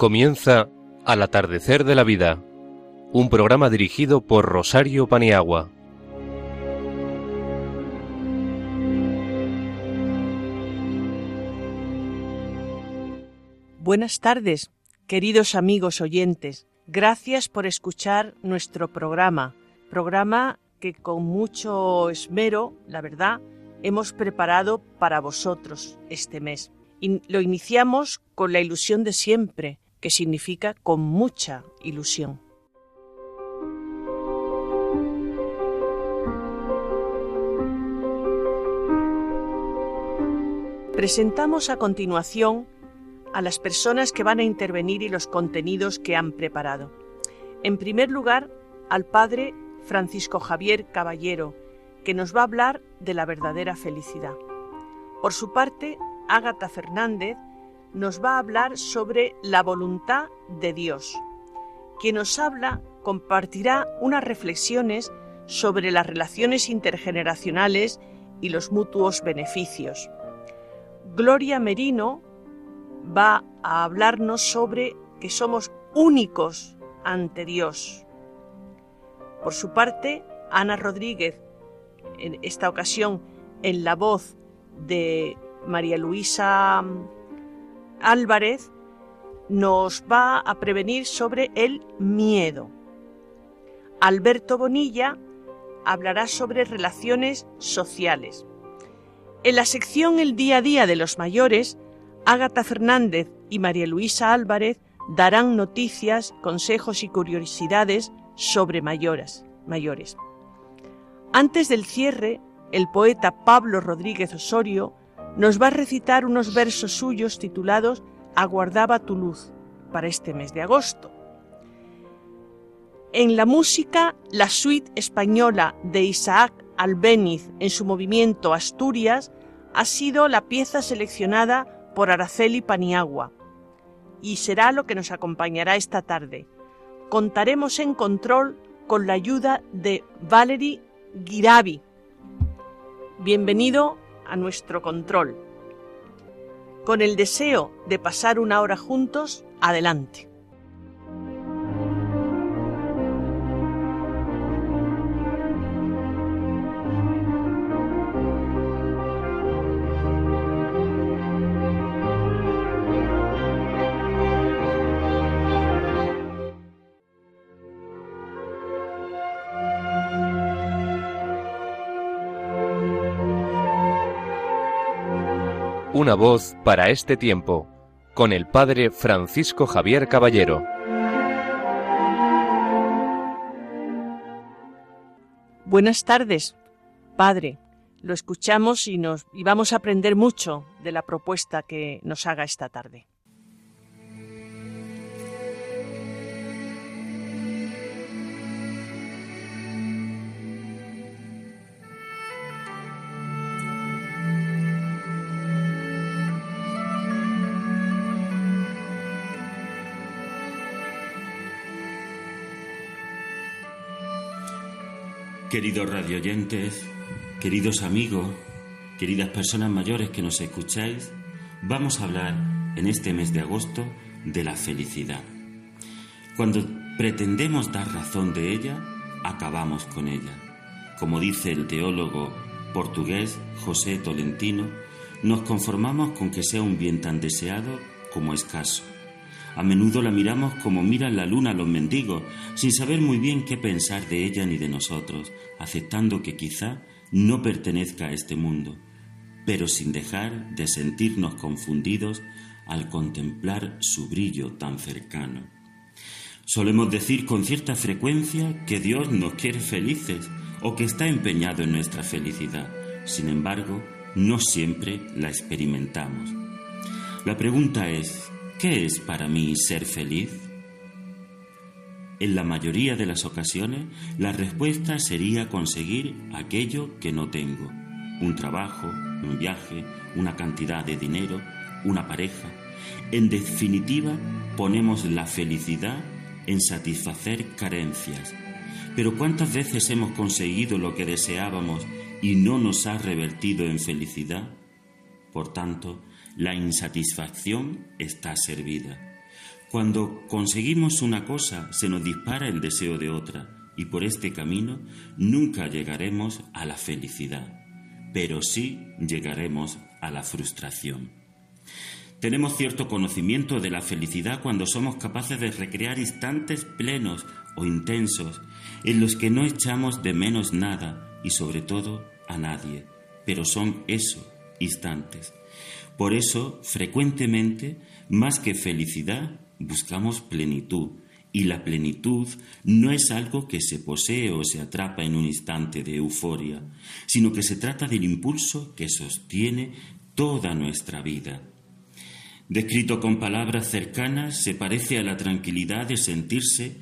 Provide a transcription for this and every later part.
Comienza Al atardecer de la vida, un programa dirigido por Rosario Paniagua. Buenas tardes, queridos amigos oyentes. Gracias por escuchar nuestro programa, programa que con mucho esmero, la verdad, hemos preparado para vosotros este mes. Y lo iniciamos con la ilusión de siempre, que significa con mucha ilusión. Presentamos a continuación a las personas que van a intervenir y los contenidos que han preparado. En primer lugar, al padre Francisco Javier Caballero, que nos va a hablar de la verdadera felicidad. Por su parte, Ágata Fernández nos va a hablar sobre la voluntad de Dios. Quien nos habla compartirá unas reflexiones sobre las relaciones intergeneracionales y los mutuos beneficios. Gloria Merino va a hablarnos sobre que somos únicos ante Dios. Por su parte, Ana Rodríguez, en esta ocasión en la voz de María Luisa Álvarez, nos va a prevenir sobre el miedo. Alberto Bonilla hablará sobre relaciones sociales. En la sección El día a día de los mayores, Ágata Fernández y María Luisa Álvarez darán noticias, consejos y curiosidades sobre mayores. Antes del cierre, el poeta Pablo Rodríguez Osorio nos va a recitar unos versos suyos titulados Aguardaba tu luz para este mes de agosto. En la música, la suite española de Isaac Albéniz en su movimiento Asturias ha sido la pieza seleccionada por Araceli Paniagua y será lo que nos acompañará esta tarde. Contaremos en control con la ayuda de Valerie Girabi. Bienvenido a nuestro control. Con el deseo de pasar una hora juntos, adelante. Una voz para este tiempo, con el Padre Francisco Javier Caballero. Buenas tardes, Padre. Lo escuchamos y, nos, y vamos a aprender mucho de la propuesta que nos haga esta tarde. Queridos radioyentes, queridos amigos, queridas personas mayores que nos escucháis, vamos a hablar en este mes de agosto de la felicidad. Cuando pretendemos dar razón de ella, acabamos con ella. Como dice el teólogo portugués José Tolentino, nos conformamos con que sea un bien tan deseado como escaso a menudo la miramos como miran la luna los mendigos, sin saber muy bien qué pensar de ella ni de nosotros, aceptando que quizá no pertenezca a este mundo, pero sin dejar de sentirnos confundidos al contemplar su brillo tan cercano. Solemos decir con cierta frecuencia que Dios nos quiere felices o que está empeñado en nuestra felicidad. Sin embargo, no siempre la experimentamos. La pregunta es, ¿Qué es para mí ser feliz? En la mayoría de las ocasiones, la respuesta sería conseguir aquello que no tengo. Un trabajo, un viaje, una cantidad de dinero, una pareja. En definitiva, ponemos la felicidad en satisfacer carencias. Pero ¿cuántas veces hemos conseguido lo que deseábamos y no nos ha revertido en felicidad? Por tanto, la insatisfacción está servida. Cuando conseguimos una cosa, se nos dispara el deseo de otra, y por este camino nunca llegaremos a la felicidad, pero sí llegaremos a la frustración. Tenemos cierto conocimiento de la felicidad cuando somos capaces de recrear instantes plenos o intensos en los que no echamos de menos nada y sobre todo a nadie, pero son eso, instantes. Por eso, frecuentemente, más que felicidad, buscamos plenitud, y la plenitud no es algo que se posee o se atrapa en un instante de euforia, sino que se trata del impulso que sostiene toda nuestra vida. Descrito con palabras cercanas, se parece a la tranquilidad de sentirse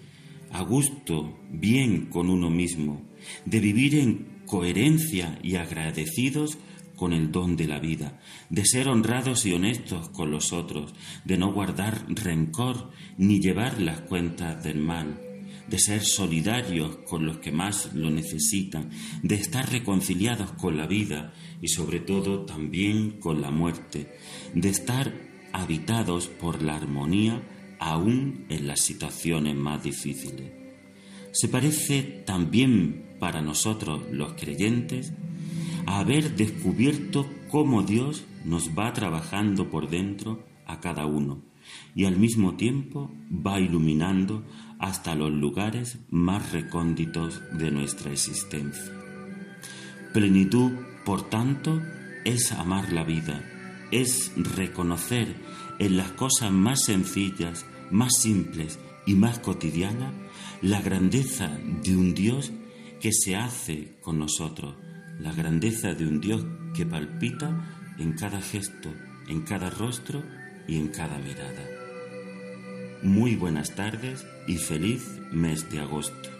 a gusto, bien con uno mismo, de vivir en coherencia y agradecidos con el don de la vida, de ser honrados y honestos con los otros, de no guardar rencor ni llevar las cuentas del mal, de ser solidarios con los que más lo necesitan, de estar reconciliados con la vida y sobre todo también con la muerte, de estar habitados por la armonía aún en las situaciones más difíciles. Se parece también para nosotros los creyentes haber descubierto cómo Dios nos va trabajando por dentro a cada uno y al mismo tiempo va iluminando hasta los lugares más recónditos de nuestra existencia. Plenitud, por tanto, es amar la vida, es reconocer en las cosas más sencillas, más simples y más cotidianas la grandeza de un Dios que se hace con nosotros, la grandeza de un Dios que palpita en cada gesto, en cada rostro y en cada mirada. Muy buenas tardes y feliz mes de agosto.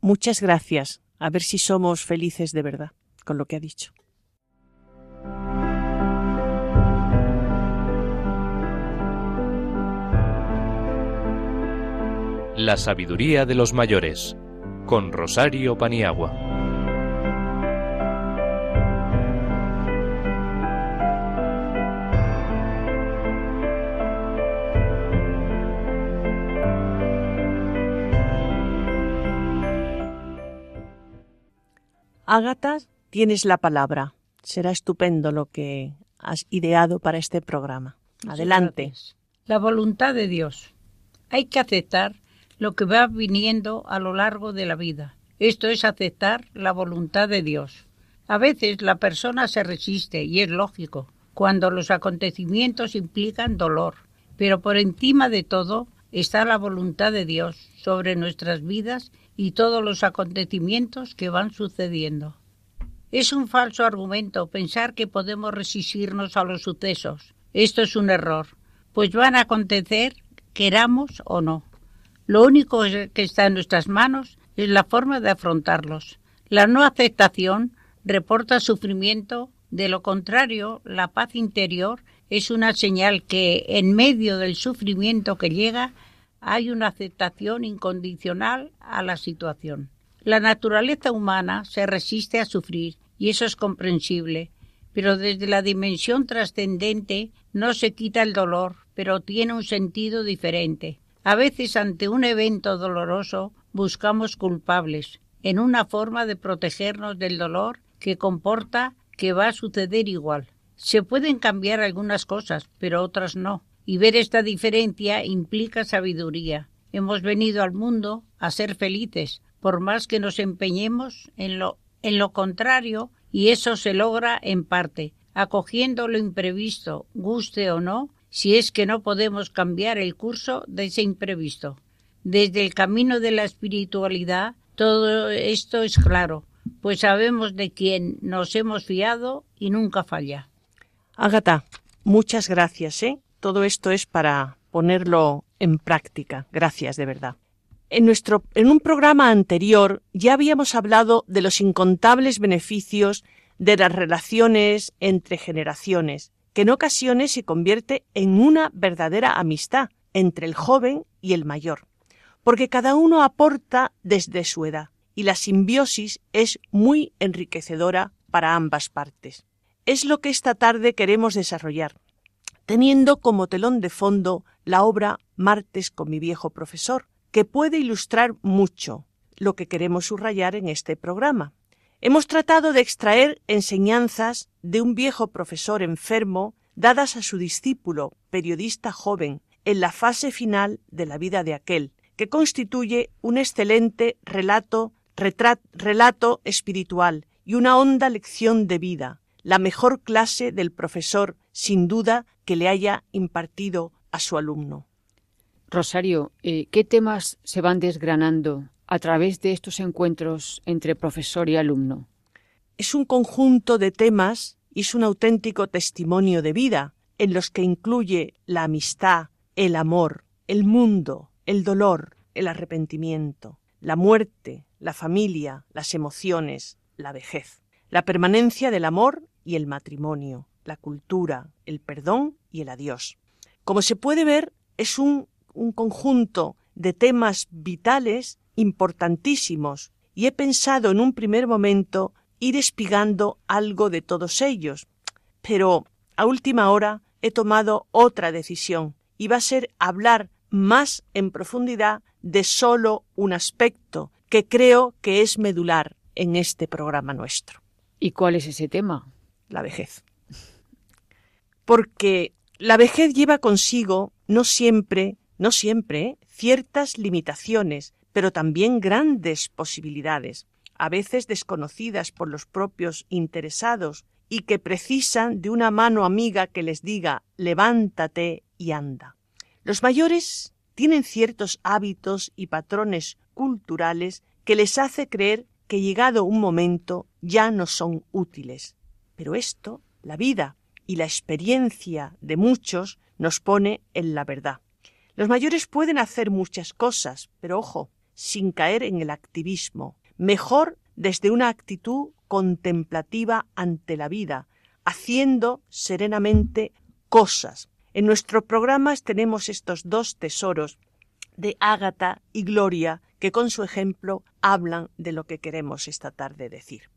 Muchas gracias. A ver si somos felices de verdad con lo que ha dicho. La sabiduría de los mayores, con Rosario Paniagua. Ágata, tienes la palabra. Será estupendo lo que has ideado para este programa. Adelante. La voluntad de Dios. Hay que aceptar lo que va viniendo a lo largo de la vida. Esto es aceptar la voluntad de Dios. A veces la persona se resiste y es lógico, cuando los acontecimientos implican dolor, pero por encima de todo está la voluntad de Dios sobre nuestras vidas y todos los acontecimientos que van sucediendo. Es un falso argumento pensar que podemos resistirnos a los sucesos. Esto es un error, pues van a acontecer queramos o no. Lo único que está en nuestras manos es la forma de afrontarlos. La no aceptación reporta sufrimiento, de lo contrario, la paz interior es una señal que en medio del sufrimiento que llega hay una aceptación incondicional a la situación. La naturaleza humana se resiste a sufrir y eso es comprensible, pero desde la dimensión trascendente no se quita el dolor, pero tiene un sentido diferente. A veces ante un evento doloroso buscamos culpables, en una forma de protegernos del dolor que comporta que va a suceder igual. Se pueden cambiar algunas cosas, pero otras no, y ver esta diferencia implica sabiduría. Hemos venido al mundo a ser felices, por más que nos empeñemos en lo, en lo contrario, y eso se logra en parte, acogiendo lo imprevisto, guste o no, si es que no podemos cambiar el curso de ese imprevisto. Desde el camino de la espiritualidad todo esto es claro, pues sabemos de quién nos hemos fiado y nunca falla. Ágata, muchas gracias, ¿eh? Todo esto es para ponerlo en práctica. Gracias, de verdad. En, nuestro, en un programa anterior ya habíamos hablado de los incontables beneficios de las relaciones entre generaciones en ocasiones se convierte en una verdadera amistad entre el joven y el mayor. porque cada uno aporta desde su edad y la simbiosis es muy enriquecedora para ambas partes. Es lo que esta tarde queremos desarrollar, teniendo como telón de fondo la obra Martes con mi viejo profesor, que puede ilustrar mucho lo que queremos subrayar en este programa. Hemos tratado de extraer enseñanzas de un viejo profesor enfermo dadas a su discípulo, periodista joven, en la fase final de la vida de aquel, que constituye un excelente relato, relato espiritual y una honda lección de vida, la mejor clase del profesor, sin duda, que le haya impartido a su alumno. Rosario, eh, ¿qué temas se van desgranando a través de estos encuentros entre profesor y alumno? Es un conjunto de temas y es un auténtico testimonio de vida en los que incluye la amistad, el amor, el mundo, el dolor, el arrepentimiento, la muerte, la familia, las emociones, la vejez, la permanencia del amor y el matrimonio, la cultura, el perdón y el adiós. Como se puede ver, es un, un conjunto de temas vitales importantísimos y he pensado en un primer momento ir espigando algo de todos ellos. Pero a última hora he tomado otra decisión y va a ser hablar más en profundidad de solo un aspecto que creo que es medular en este programa nuestro. ¿Y cuál es ese tema? La vejez. Porque la vejez lleva consigo no siempre, no siempre, ¿eh? ciertas limitaciones, pero también grandes posibilidades, a veces desconocidas por los propios interesados y que precisan de una mano amiga que les diga levántate y anda. Los mayores tienen ciertos hábitos y patrones culturales que les hace creer que llegado un momento ya no son útiles. Pero esto, la vida y la experiencia de muchos nos pone en la verdad. Los mayores pueden hacer muchas cosas, pero ojo, sin caer en el activismo, mejor desde una actitud contemplativa ante la vida, haciendo serenamente cosas. En nuestros programas tenemos estos dos tesoros de Ágata y Gloria que con su ejemplo hablan de lo que queremos esta tarde decir.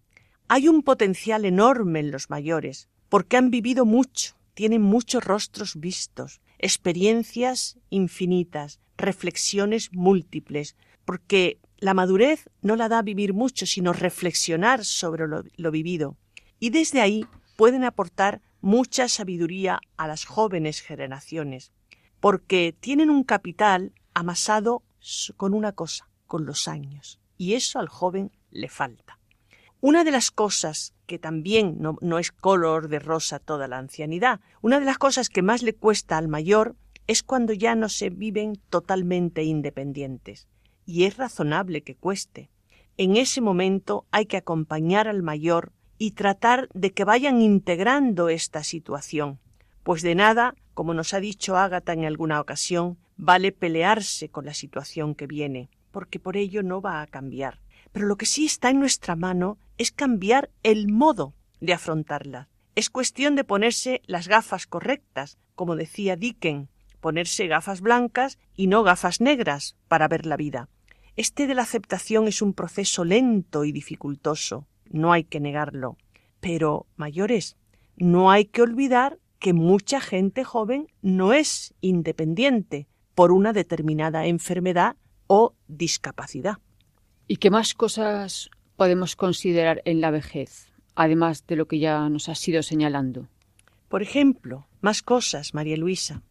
Hay un potencial enorme en los mayores, porque han vivido mucho, tienen muchos rostros vistos, experiencias infinitas, reflexiones múltiples, porque la madurez no la da vivir mucho, sino reflexionar sobre lo, vivido. Y desde ahí pueden aportar mucha sabiduría a las jóvenes generaciones, porque tienen un capital amasado con una cosa, con los años, y eso al joven le falta. Una de las cosas que también no, no, es color de rosa toda la ancianidad, una de las cosas que más le cuesta al mayor es cuando ya no se viven totalmente independientes y es razonable que cueste. En ese momento hay que acompañar al mayor y tratar de que vayan integrando esta situación, pues de nada, como nos ha dicho Ágata en alguna ocasión, vale pelearse con la situación que viene, porque por ello no va a cambiar. Pero lo que sí está en nuestra mano es cambiar el modo de afrontarla. Es cuestión de ponerse las gafas correctas, como decía Dickens, ponerse gafas blancas y no gafas negras para ver la vida. Este de la aceptación es un proceso lento y dificultoso, no hay que negarlo. Pero, mayores, no hay que olvidar que mucha gente joven no es independiente por una determinada enfermedad o discapacidad. ¿Y qué más cosas podemos considerar en la vejez, además de lo que ya nos has ido señalando? Por ejemplo, más cosas, María Luisa.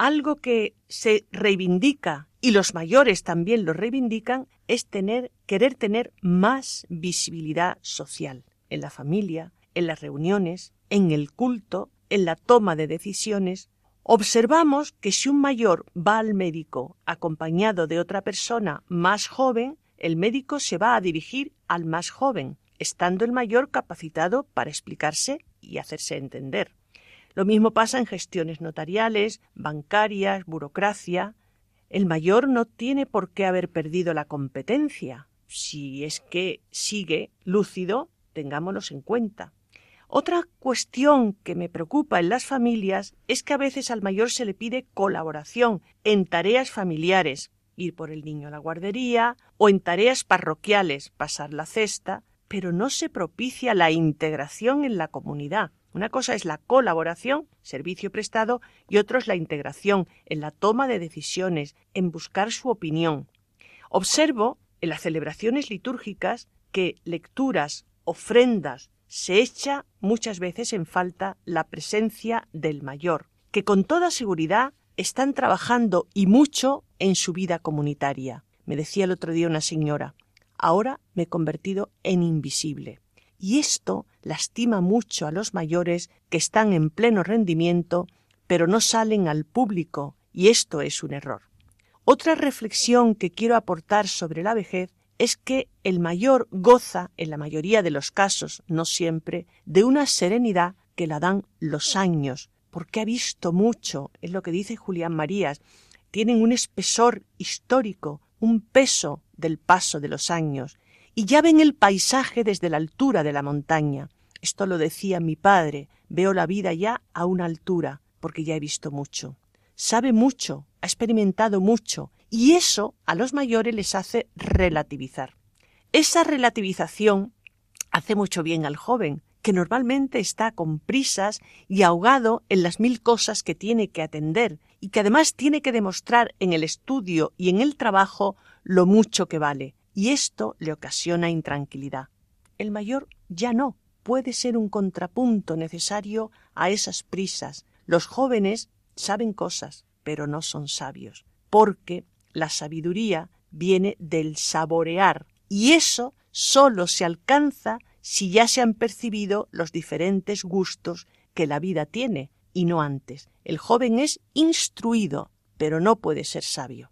Algo que se reivindica y los mayores también lo reivindican, es tener, querer tener más visibilidad social en la familia, en las reuniones, en el culto, en la toma de decisiones. Observamos que si un mayor va al médico acompañado de otra persona más joven, el médico se va a dirigir al más joven, estando el mayor capacitado para explicarse y hacerse entender. Lo mismo pasa en gestiones notariales, bancarias, burocracia, el mayor no tiene por qué haber perdido la competencia. Si es que sigue lúcido, tengámonos en cuenta. Otra cuestión que me preocupa en las familias es que a veces al mayor se le pide colaboración en tareas familiares, ir por el niño a la guardería o en tareas parroquiales pasar la cesta, pero no se propicia la integración en la comunidad. Una cosa es la colaboración, servicio prestado, y otro es la integración en la toma de decisiones, en buscar su opinión. Observo en las celebraciones litúrgicas que lecturas, ofrendas, se echa muchas veces en falta la presencia del mayor, que con toda seguridad están trabajando y mucho en su vida comunitaria. Me decía el otro día una señora, ahora me he convertido en invisible. Y esto lastima mucho a los mayores que están en pleno rendimiento, pero no salen al público, y esto es un error. Otra reflexión que quiero aportar sobre la vejez es que el mayor goza, en la mayoría de los casos, no siempre, de una serenidad que la dan los años, porque ha visto mucho, es lo que dice Julián Marías, tienen un espesor histórico, un peso del paso de los años, y ya ven el paisaje desde la altura de la montaña. Esto lo decía mi padre, veo la vida ya a una altura, porque ya he visto mucho. Sabe mucho, ha experimentado mucho, y eso a los mayores les hace relativizar. Esa relativización hace mucho bien al joven, que normalmente está con prisas y ahogado en las mil cosas que tiene que atender y que además tiene que demostrar en el estudio y en el trabajo lo mucho que vale, y esto le ocasiona intranquilidad. El mayor ya no, puede ser un contrapunto necesario a esas prisas. Los jóvenes saben cosas, pero no son sabios, porque la sabiduría viene del saborear, y eso sólo se alcanza si ya se han percibido los diferentes gustos que la vida tiene, y no antes. El joven es instruido, pero no puede ser sabio.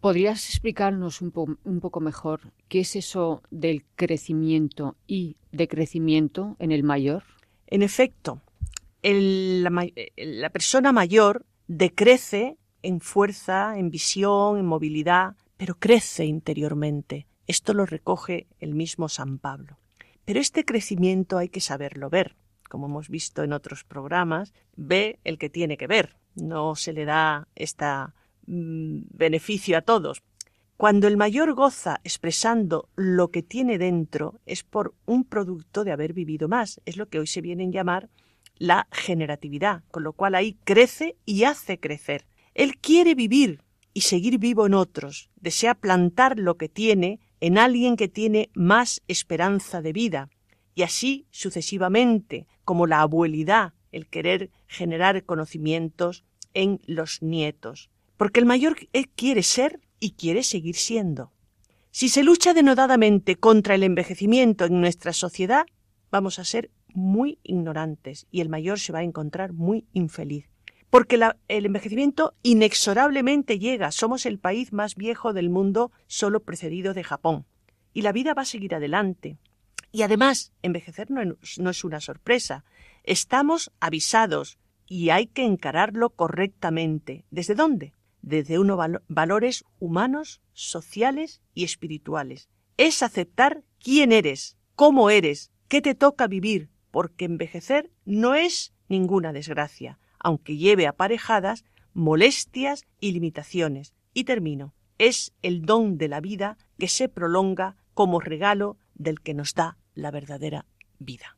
¿Podrías explicarnos un, poco mejor qué es eso del crecimiento y decrecimiento en el mayor? En efecto, la persona mayor decrece en fuerza, en visión, en movilidad, pero crece interiormente. Esto lo recoge el mismo San Pablo. Pero este crecimiento hay que saberlo ver. Como hemos visto en otros programas, ve el que tiene que ver. No se le da este beneficio a todos. Cuando el mayor goza expresando lo que tiene dentro es por un producto de haber vivido más. Es lo que hoy se viene a llamar la generatividad, con lo cual ahí crece y hace crecer. Él quiere vivir y seguir vivo en otros, desea plantar lo que tiene en alguien que tiene más esperanza de vida, y así sucesivamente, como la abuelidad, el querer generar conocimientos en los nietos, porque el mayor quiere ser y quiere seguir siendo. Si se lucha denodadamente contra el envejecimiento en nuestra sociedad, vamos a ser muy ignorantes y el mayor se va a encontrar muy infeliz porque el envejecimiento inexorablemente llega. Somos el país más viejo del mundo, solo precedido de Japón. Y la vida va a seguir adelante. Y además, envejecer no, no es una sorpresa. Estamos avisados y hay que encararlo correctamente. ¿Desde dónde? Desde unos valores humanos, sociales y espirituales. Es aceptar quién eres, cómo eres, qué te toca vivir, porque envejecer no es ninguna desgracia aunque lleve aparejadas molestias y limitaciones. Y termino. Es el don de la vida que se prolonga como regalo del que nos da la verdadera vida.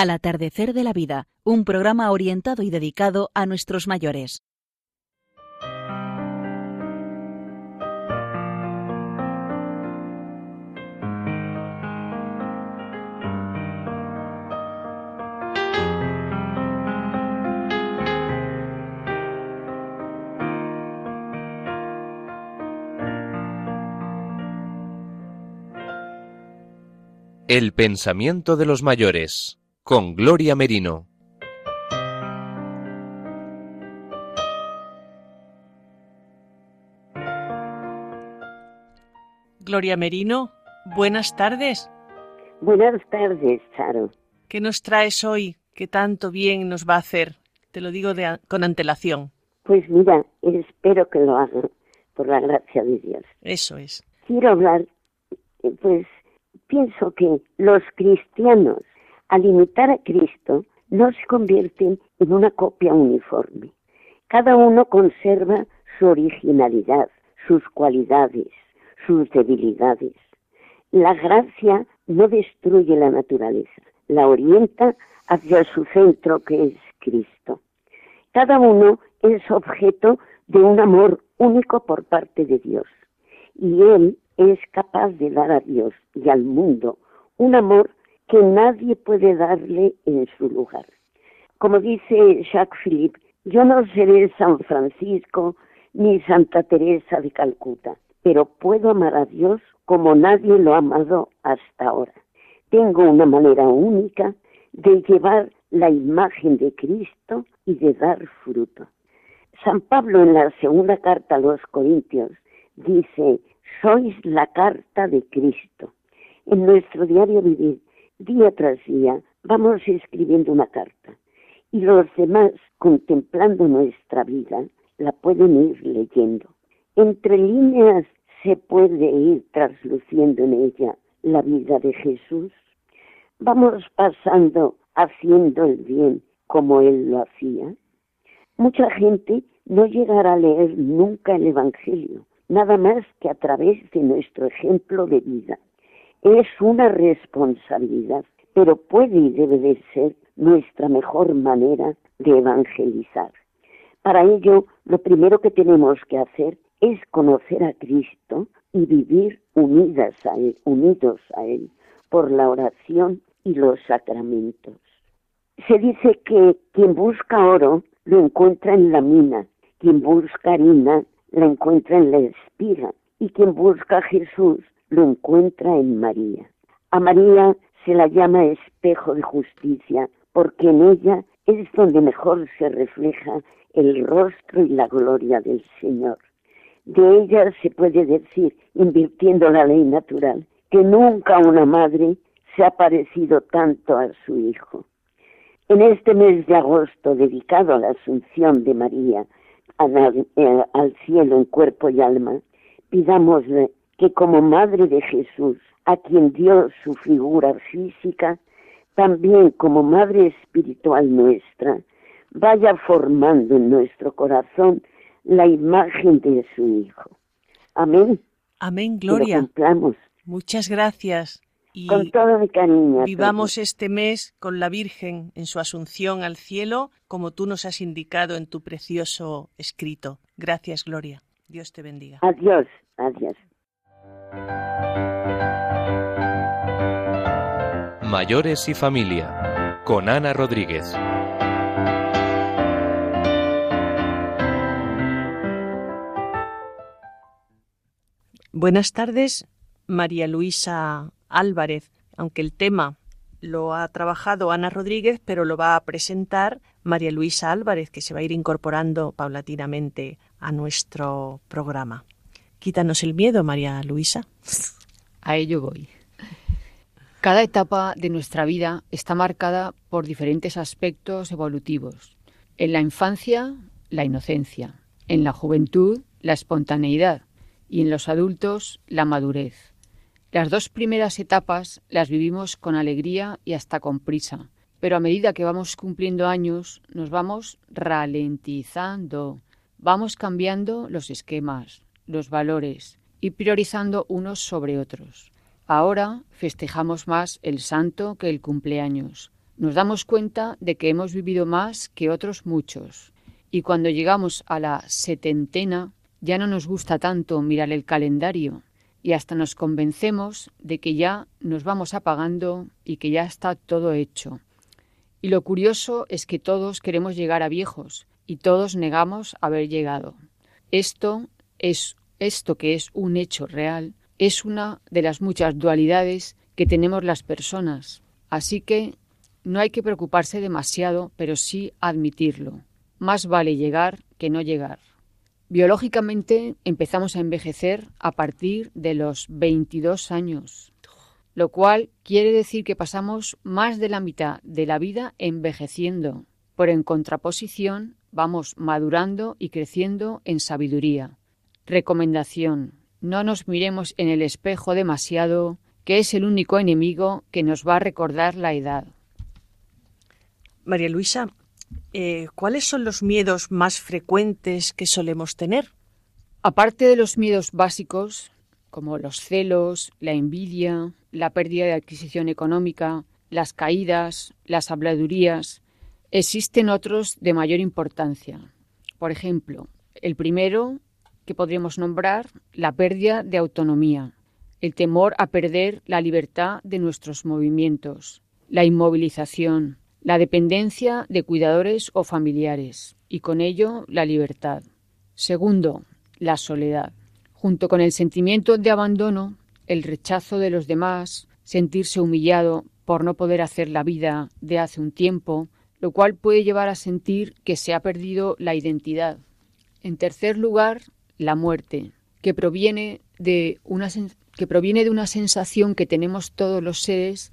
Al atardecer de la vida, un programa orientado y dedicado a nuestros mayores. El pensamiento de los mayores, con Gloria Merino. Gloria Merino, buenas tardes. Buenas tardes, Charo. ¿Qué nos traes hoy que tanto bien nos va a hacer? Te lo digo de, con antelación. Pues mira, espero que lo haga, por la gracia de Dios. Eso es. Quiero hablar, eh, pues pienso que los cristianos, al imitar a Cristo, no se convierten en una copia uniforme. Cada uno conserva su originalidad, sus cualidades, sus debilidades. La gracia no destruye la naturaleza, la orienta hacia su centro que es Cristo. Cada uno es objeto de un amor único por parte de Dios y Él es capaz de dar a Dios y al mundo un amor que nadie puede darle en su lugar. Como dice Jacques Philippe, yo no seré San Francisco ni Santa Teresa de Calcuta, pero puedo amar a Dios como nadie lo ha amado hasta ahora. Tengo una manera única de llevar la imagen de Cristo y de dar fruto. San Pablo en la segunda carta a los Corintios dice, sois la carta de Cristo. En nuestro diario vivir, día tras día, vamos escribiendo una carta y los demás, contemplando nuestra vida, la pueden ir leyendo. Entre líneas se puede ir trasluciendo en ella la vida de Jesús. Vamos pasando haciendo el bien como Él lo hacía. Mucha gente no llegará a leer nunca el Evangelio, nada más que a través de nuestro ejemplo de vida. Es una responsabilidad, pero puede y debe de ser nuestra mejor manera de evangelizar. Para ello, lo primero que tenemos que hacer es conocer a Cristo y vivir unidas a Él, unidos a Él, por la oración y los sacramentos. Se dice que quien busca oro lo encuentra en la mina, quien busca harina la encuentra en la espiga y quien busca a Jesús lo encuentra en María. A María se la llama espejo de justicia porque en ella es donde mejor se refleja el rostro y la gloria del Señor. De ella se puede decir, invirtiendo la ley natural, que nunca una madre se ha parecido tanto a su hijo. En este mes de agosto dedicado a la Asunción de María, eh, al cielo en cuerpo y alma, pidámosle que como Madre de Jesús, a quien dio su figura física, también como Madre Espiritual nuestra, vaya formando en nuestro corazón la imagen de su Hijo. Amén. Amén, Gloria. Muchas gracias y con todo mi cariño. Vivamos este mes con la Virgen en su asunción al cielo, como tú nos has indicado en tu precioso escrito. Gracias, Gloria. Dios te bendiga. Adiós, adiós. Mayores y familia, con Ana Rodríguez. Buenas tardes, María Luisa Álvarez, aunque el tema lo ha trabajado Ana Rodríguez, pero lo va a presentar María Luisa Álvarez, que se va a ir incorporando paulatinamente a nuestro programa. Quítanos el miedo, María Luisa. A ello voy. Cada etapa de nuestra vida está marcada por diferentes aspectos evolutivos. En la infancia, la inocencia. En la juventud, la espontaneidad. Y en los adultos, la madurez. Las dos primeras etapas las vivimos con alegría y hasta con prisa, pero a medida que vamos cumpliendo años nos vamos ralentizando, vamos cambiando los esquemas, los valores y priorizando unos sobre otros. Ahora festejamos más el santo que el cumpleaños, nos damos cuenta de que hemos vivido más que otros muchos. Y cuando llegamos a la setentena, ya no nos gusta tanto mirar el calendario y hasta nos convencemos de que ya nos vamos apagando y que ya está todo hecho. Y lo curioso es que todos queremos llegar a viejos y todos negamos haber llegado. Esto es esto que es un hecho real es una de las muchas dualidades que tenemos las personas. Así que no hay que preocuparse demasiado, pero sí admitirlo. Más vale llegar que no llegar. Biológicamente empezamos a envejecer a partir de los 22 años, lo cual quiere decir que pasamos más de la mitad de la vida envejeciendo, pero en contraposición vamos madurando y creciendo en sabiduría. Recomendación. No nos miremos en el espejo demasiado, que es el único enemigo que nos va a recordar la edad. María Luisa, eh, ¿cuáles son los miedos más frecuentes que solemos tener? Aparte de los miedos básicos, como los celos, la envidia, la pérdida de adquisición económica, las caídas, las habladurías, existen otros de mayor importancia. Por ejemplo, el primero podríamos nombrar la pérdida de autonomía, el temor a perder la libertad de nuestros movimientos, la inmovilización, la dependencia de cuidadores o familiares y con ello la libertad. Segundo, la soledad. Junto con el sentimiento de abandono, el rechazo de los demás, sentirse humillado por no poder hacer la vida de hace un tiempo, lo cual puede llevar a sentir que se ha perdido la identidad. En tercer lugar, la muerte, que proviene de una, que proviene de una sensación que tenemos todos los seres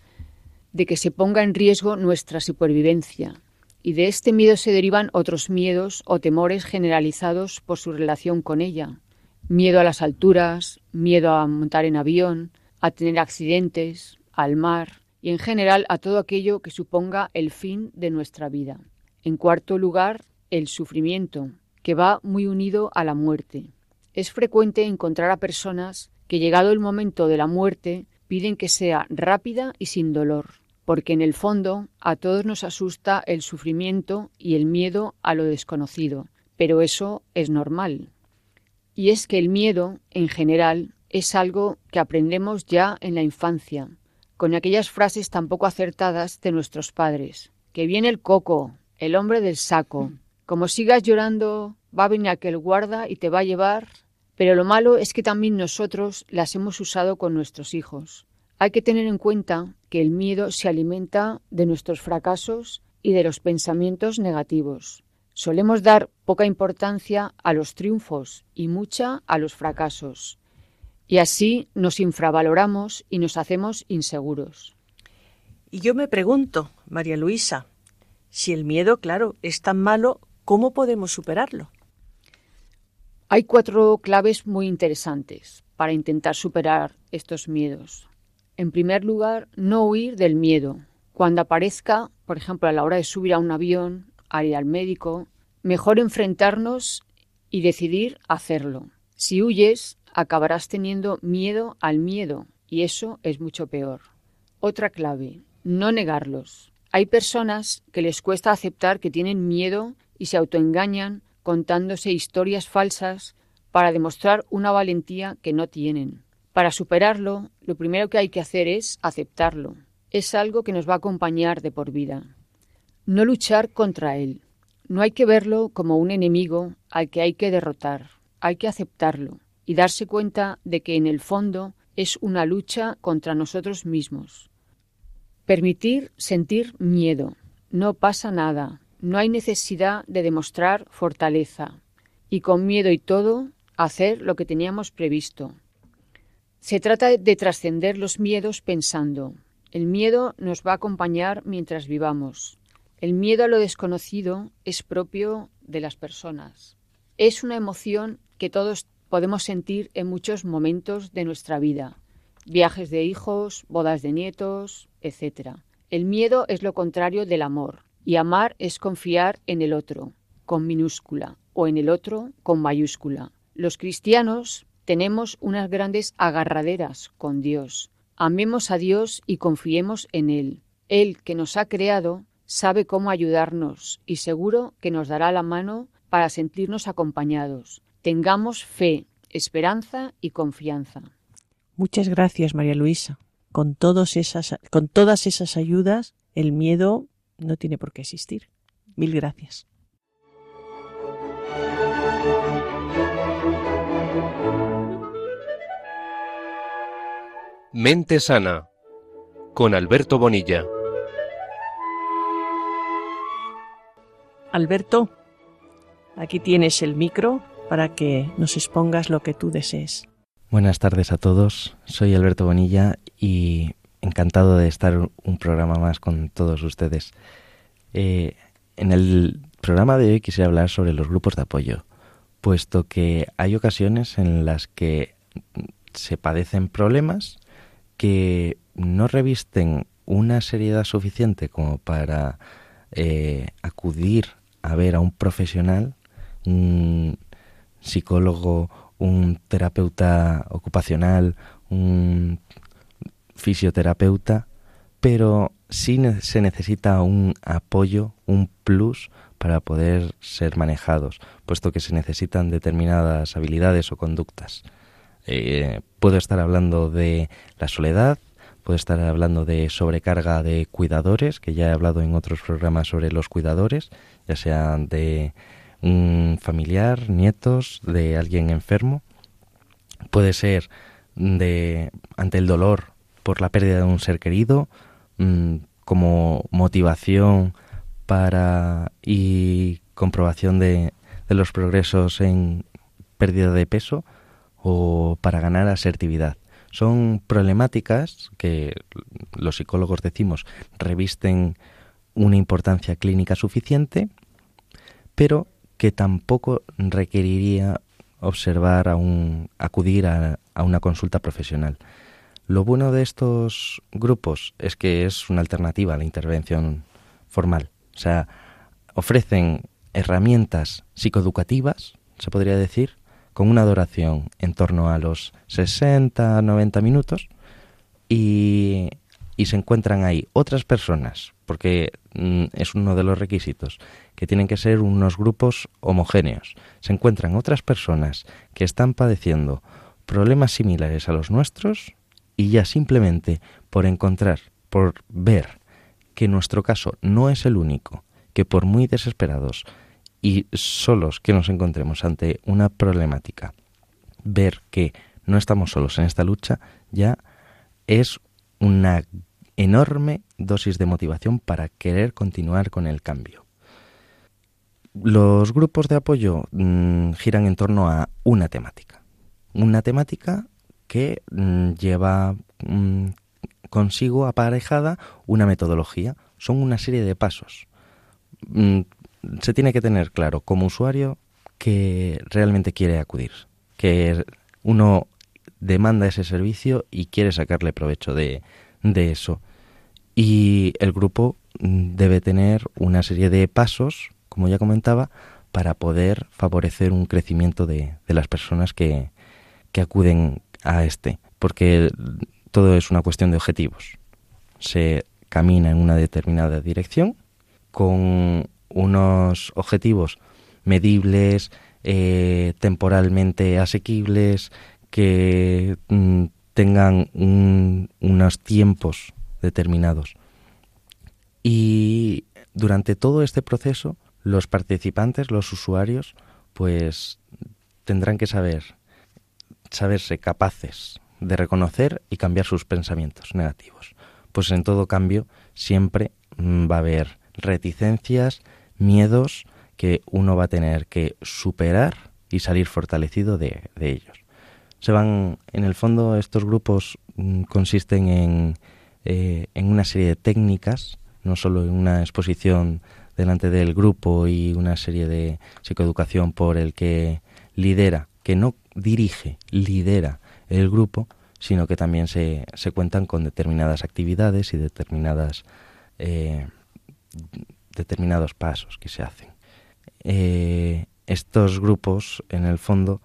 de que se ponga en riesgo nuestra supervivencia. Y de este miedo se derivan otros miedos o temores generalizados por su relación con ella. Miedo a las alturas, miedo a montar en avión, a tener accidentes, al mar y en general a todo aquello que suponga el fin de nuestra vida. En cuarto lugar, el sufrimiento, que va muy unido a la muerte. Es frecuente encontrar a personas que llegado el momento de la muerte piden que sea rápida y sin dolor, porque en el fondo a todos nos asusta el sufrimiento y el miedo a lo desconocido, pero eso es normal. Y es que el miedo, en general, es algo que aprendemos ya en la infancia, con aquellas frases tan poco acertadas de nuestros padres, que viene el coco, el hombre del saco, como sigas llorando, va a venir aquel guarda y te va a llevar pero lo malo es que también nosotros las hemos usado con nuestros hijos. Hay que tener en cuenta que el miedo se alimenta de nuestros fracasos y de los pensamientos negativos. Solemos dar poca importancia a los triunfos y mucha a los fracasos. Y así nos infravaloramos y nos hacemos inseguros. Y yo me pregunto, María Luisa, si el miedo, claro, es tan malo, ¿cómo podemos superarlo? Hay cuatro claves muy interesantes para intentar superar estos miedos. En primer lugar, no huir del miedo. Cuando aparezca, por ejemplo, a la hora de subir a un avión, a ir al médico, mejor enfrentarnos y decidir hacerlo. Si huyes, acabarás teniendo miedo al miedo y eso es mucho peor. Otra clave, no negarlos. Hay personas que les cuesta aceptar que tienen miedo y se autoengañan contándose historias falsas para demostrar una valentía que no tienen. Para superarlo, lo primero que hay que hacer es aceptarlo. Es algo que nos va a acompañar de por vida. No luchar contra él. No hay que verlo como un enemigo al que hay que derrotar. Hay que aceptarlo y darse cuenta de que en el fondo es una lucha contra nosotros mismos. Permitir sentir miedo. No pasa nada. No hay necesidad de demostrar fortaleza y con miedo y todo hacer lo que teníamos previsto. Se trata de trascender los miedos pensando, el miedo nos va a acompañar mientras vivamos. El miedo a lo desconocido es propio de las personas. Es una emoción que todos podemos sentir en muchos momentos de nuestra vida. Viajes de hijos, bodas de nietos, etc. El miedo es lo contrario del amor. Y amar es confiar en el otro, con minúscula, o en el otro, con mayúscula. Los cristianos tenemos unas grandes agarraderas con Dios. Amemos a Dios y confiemos en Él. Él que nos ha creado sabe cómo ayudarnos y seguro que nos dará la mano para sentirnos acompañados. Tengamos fe, esperanza y confianza. Muchas gracias, María Luisa. Con, con todas esas ayudas, el miedo no tiene por qué existir. Mil gracias. Mente Sana con Alberto Bonilla. Alberto, aquí tienes el micro para que nos expongas lo que tú desees. Buenas tardes a todos, soy Alberto Bonilla y encantado de estar un programa más con todos ustedes. Eh, en el programa de hoy quisiera hablar sobre los grupos de apoyo, puesto que hay ocasiones en las que se padecen problemas que no revisten una seriedad suficiente como para eh, acudir a ver a un profesional, un psicólogo, un terapeuta ocupacional, un fisioterapeuta, pero sí se necesita un apoyo, un plus para poder ser manejados, puesto que se necesitan determinadas habilidades o conductas. Eh, puedo estar hablando de la soledad, puedo estar hablando de sobrecarga de cuidadores, que ya he hablado en otros programas sobre los cuidadores, ya sean de un familiar, nietos, de alguien enfermo. Puede ser de ante el dolor por la pérdida de un ser querido, mm, como motivación para y comprobación de, de los progresos en pérdida de peso o para ganar asertividad. Son problemáticas que los psicólogos decimos revisten una importancia clínica suficiente, pero que tampoco requeriría observar a un, acudir a, a una consulta profesional. Lo bueno de estos grupos es que es una alternativa a la intervención formal. O sea, ofrecen herramientas psicoeducativas, se podría decir, con una duración en torno a los 60-90 minutos y, y, se encuentran ahí otras personas, porque mm, es uno de los requisitos, que tienen que ser unos grupos homogéneos. Se encuentran otras personas que están padeciendo problemas similares a los nuestros y ya simplemente por encontrar, por ver que nuestro caso no es el único, que por muy desesperados y solos que nos encontremos ante una problemática, ver que no estamos solos en esta lucha ya es una enorme dosis de motivación para querer continuar con el cambio. Los grupos de apoyo mm, giran en torno a una temática. Una temática que mm, lleva mm, consigo aparejada una metodología. Son una serie de pasos se tiene que tener claro como usuario que realmente quiere acudir, que uno demanda ese servicio y quiere sacarle provecho de, eso. Y el grupo debe tener una serie de pasos, como ya comentaba, para poder favorecer un crecimiento de, de las personas que, que acuden a este, porque todo es una cuestión de objetivos. Se camina en una determinada dirección con unos objetivos medibles, eh, temporalmente asequibles, que mm, tengan unos tiempos determinados. Y durante todo este proceso, los participantes, los usuarios, pues tendrán que saber, saberse capaces de reconocer y cambiar sus pensamientos negativos. Pues en todo cambio siempre mm, va a haber reticencias, miedos que uno va a tener que superar y salir fortalecido de, ellos. Se van, en el fondo, estos grupos mm, consisten en, eh, en una serie de técnicas, no solo en una exposición delante del grupo y una serie de psicoeducación por el que lidera, que no dirige, lidera el grupo, sino que también se, se cuentan con determinadas actividades y determinadas eh, determinados pasos que se hacen. Eh, estos grupos, en el fondo,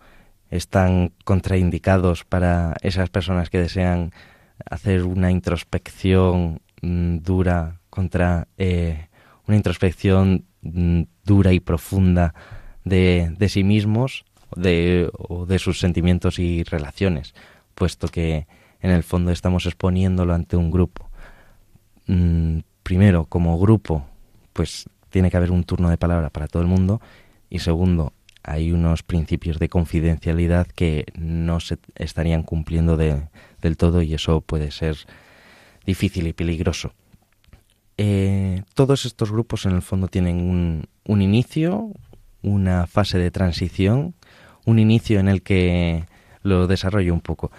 están contraindicados para esas personas que desean hacer una introspección mm, dura contra eh, una introspección mm, dura y profunda de, de sí mismos de, o de sus sentimientos y relaciones, puesto que en el fondo estamos exponiéndolo ante un grupo. Mm, primero, como grupo, pues tiene que haber un turno de palabra para todo el mundo y segundo, hay unos principios de confidencialidad que no se estarían cumpliendo del todo y eso puede ser difícil y peligroso. Eh, todos estos grupos en el fondo tienen un, un inicio, una fase de transición, un inicio en el que lo desarrollo un poco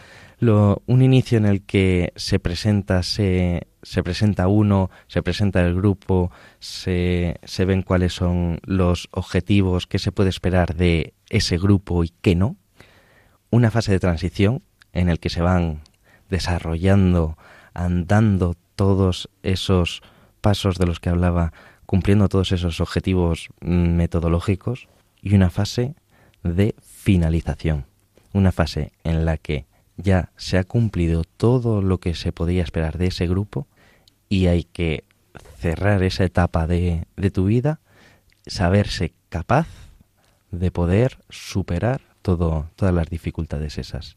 un inicio en el que se presenta, se, se presenta uno, se presenta el grupo, se, se ven cuáles son los objetivos, qué se puede esperar de ese grupo y qué no. Una fase de transición en el que se van desarrollando, andando todos esos pasos de los que hablaba, cumpliendo todos esos objetivos metodológicos y una fase de finalización, una fase en la que ya se ha cumplido todo lo que se podía esperar de ese grupo y hay que cerrar esa etapa de, de tu vida, saberse capaz de poder superar todo, todas las dificultades esas.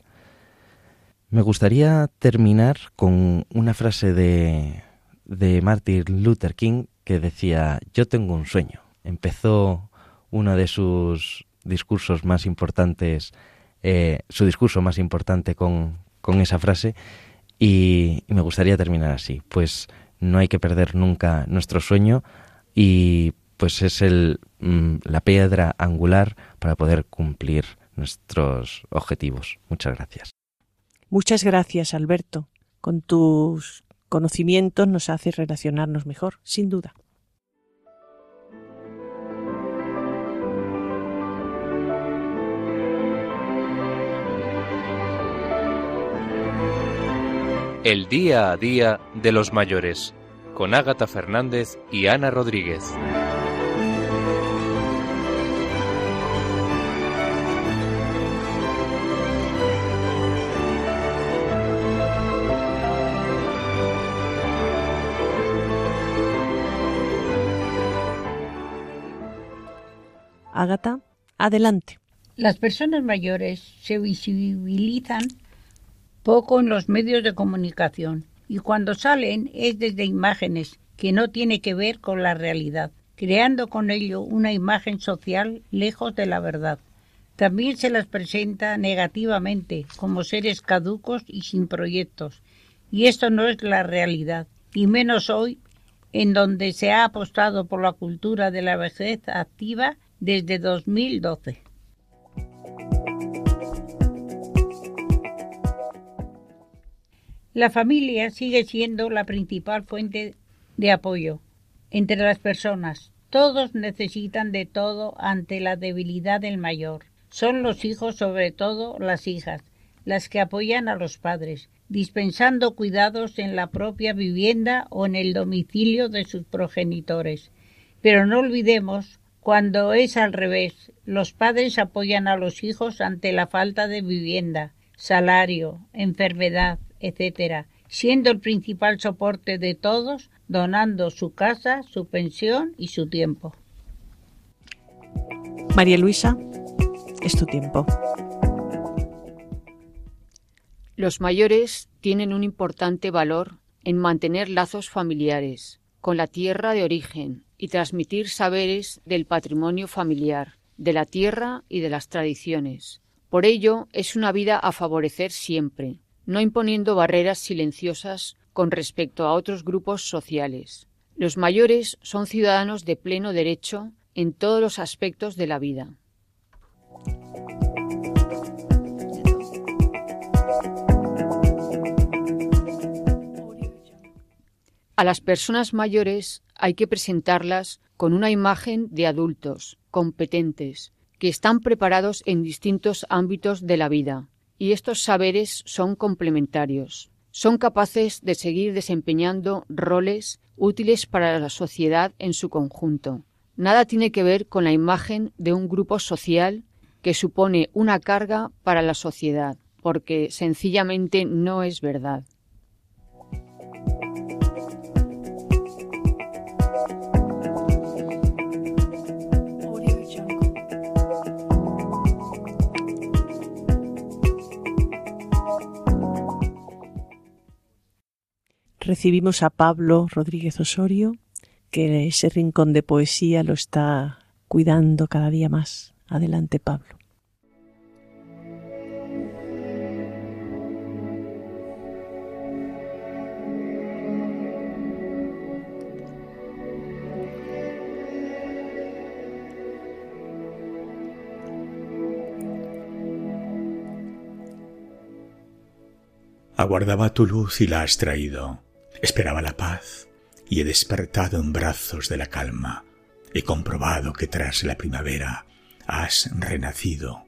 Me gustaría terminar con una frase de, de Martin Luther King que decía, yo tengo un sueño. Empezó uno de sus discursos más importantes eh, su discurso más importante con, esa frase y, me gustaría terminar así. Pues no hay que perder nunca nuestro sueño y pues es el, mm, la piedra angular para poder cumplir nuestros objetivos. Muchas gracias. Muchas gracias, Alberto. Con tus conocimientos nos hace relacionarnos mejor, sin duda. El día a día de los mayores, con Ágata Fernández y Ana Rodríguez. Ágata, adelante. Las personas mayores se visibilizan poco en los medios de comunicación y cuando salen es desde imágenes que no tiene que ver con la realidad, creando con ello una imagen social lejos de la verdad. También se las presenta negativamente como seres caducos y sin proyectos, y esto no es la realidad, y menos hoy, en donde se ha apostado por la cultura de la vejez activa desde 2012. La familia sigue siendo la principal fuente de apoyo entre las personas. Todos necesitan de todo ante la debilidad del mayor. Son los hijos, sobre todo las hijas, las que apoyan a los padres, dispensando cuidados en la propia vivienda o en el domicilio de sus progenitores. Pero no olvidemos cuando es al revés, los padres apoyan a los hijos ante la falta de vivienda, salario, enfermedad, etcétera, siendo el principal soporte de todos, donando su casa, su pensión y su tiempo. María Luisa, es tu tiempo. Los mayores tienen un importante valor en mantener lazos familiares con la tierra de origen y transmitir saberes del patrimonio familiar, de la tierra y de las tradiciones. Por ello, es una vida a favorecer siempre, no imponiendo barreras silenciosas con respecto a otros grupos sociales. Los mayores son ciudadanos de pleno derecho en todos los aspectos de la vida. A las personas mayores hay que presentarlas con una imagen de adultos, competentes, que están preparados en distintos ámbitos de la vida, y estos saberes son complementarios. Son capaces de seguir desempeñando roles útiles para la sociedad en su conjunto. Nada tiene que ver con la imagen de un grupo social que supone una carga para la sociedad, porque sencillamente no es verdad. Recibimos a Pablo Rodríguez Osorio, que ese rincón de poesía lo está cuidando cada día más. Adelante, Pablo. Aguardaba tu luz y la has traído. Esperaba la paz y he despertado en brazos de la calma. He comprobado que tras la primavera has renacido.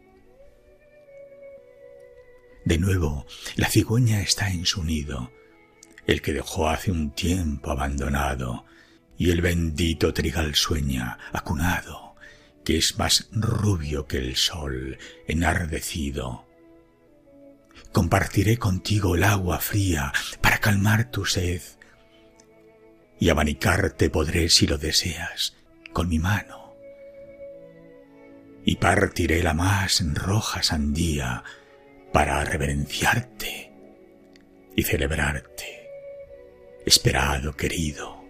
De nuevo, la cigüeña está en su nido, el que dejó hace un tiempo abandonado, y el bendito trigal sueña, acunado, que es más rubio que el sol, enardecido compartiré contigo el agua fría para calmar tu sed. Y abanicarte podré si lo deseas con mi mano. Y partiré la más roja sandía para reverenciarte y celebrarte. Esperado querido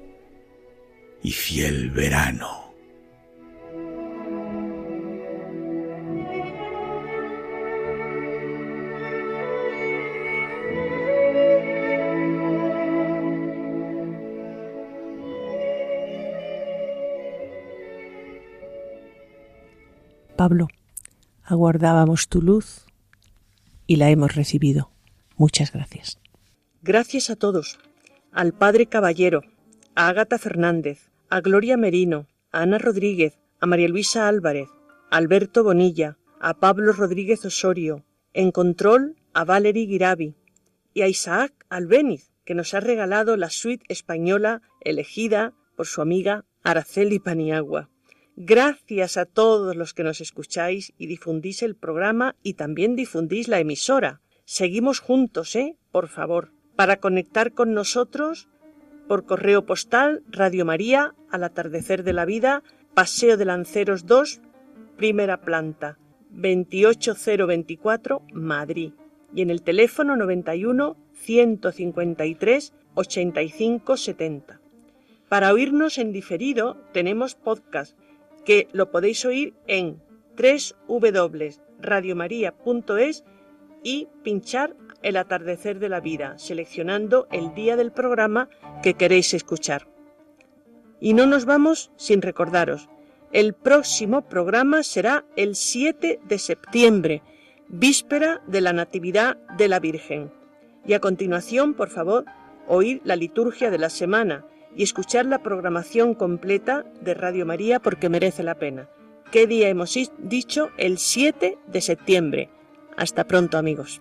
y fiel verano Pablo, aguardábamos tu luz y la hemos recibido. Muchas gracias. Gracias a todos, al Padre Caballero, a Ágata Fernández, a Gloria Merino, a Ana Rodríguez, a María Luisa Álvarez, a Alberto Bonilla, a Pablo Rodríguez Osorio, en control a Valery Girabi y a Isaac Albéniz, que nos ha regalado la suite española elegida por su amiga Araceli Paniagua. Gracias a todos los que nos escucháis y difundís el programa y también difundís la emisora. Seguimos juntos, ¿eh? Por favor. Para conectar con nosotros, por correo postal, Radio María, al atardecer de la vida, Paseo de Lanceros 2, primera planta, 28024, Madrid. Y en el teléfono 91 153 85 70. Para oírnos en diferido tenemos podcast que lo podéis oír en www.radiomaria.es y pinchar el atardecer de la vida, seleccionando el día del programa que queréis escuchar. Y no nos vamos sin recordaros, el próximo programa será el 7 de septiembre, víspera de la Natividad de la Virgen. Y a continuación, por favor, oír la liturgia de la semana y escuchar la programación completa de Radio María porque merece la pena. ¿Qué día hemos dicho? El 7 de septiembre. Hasta pronto amigos.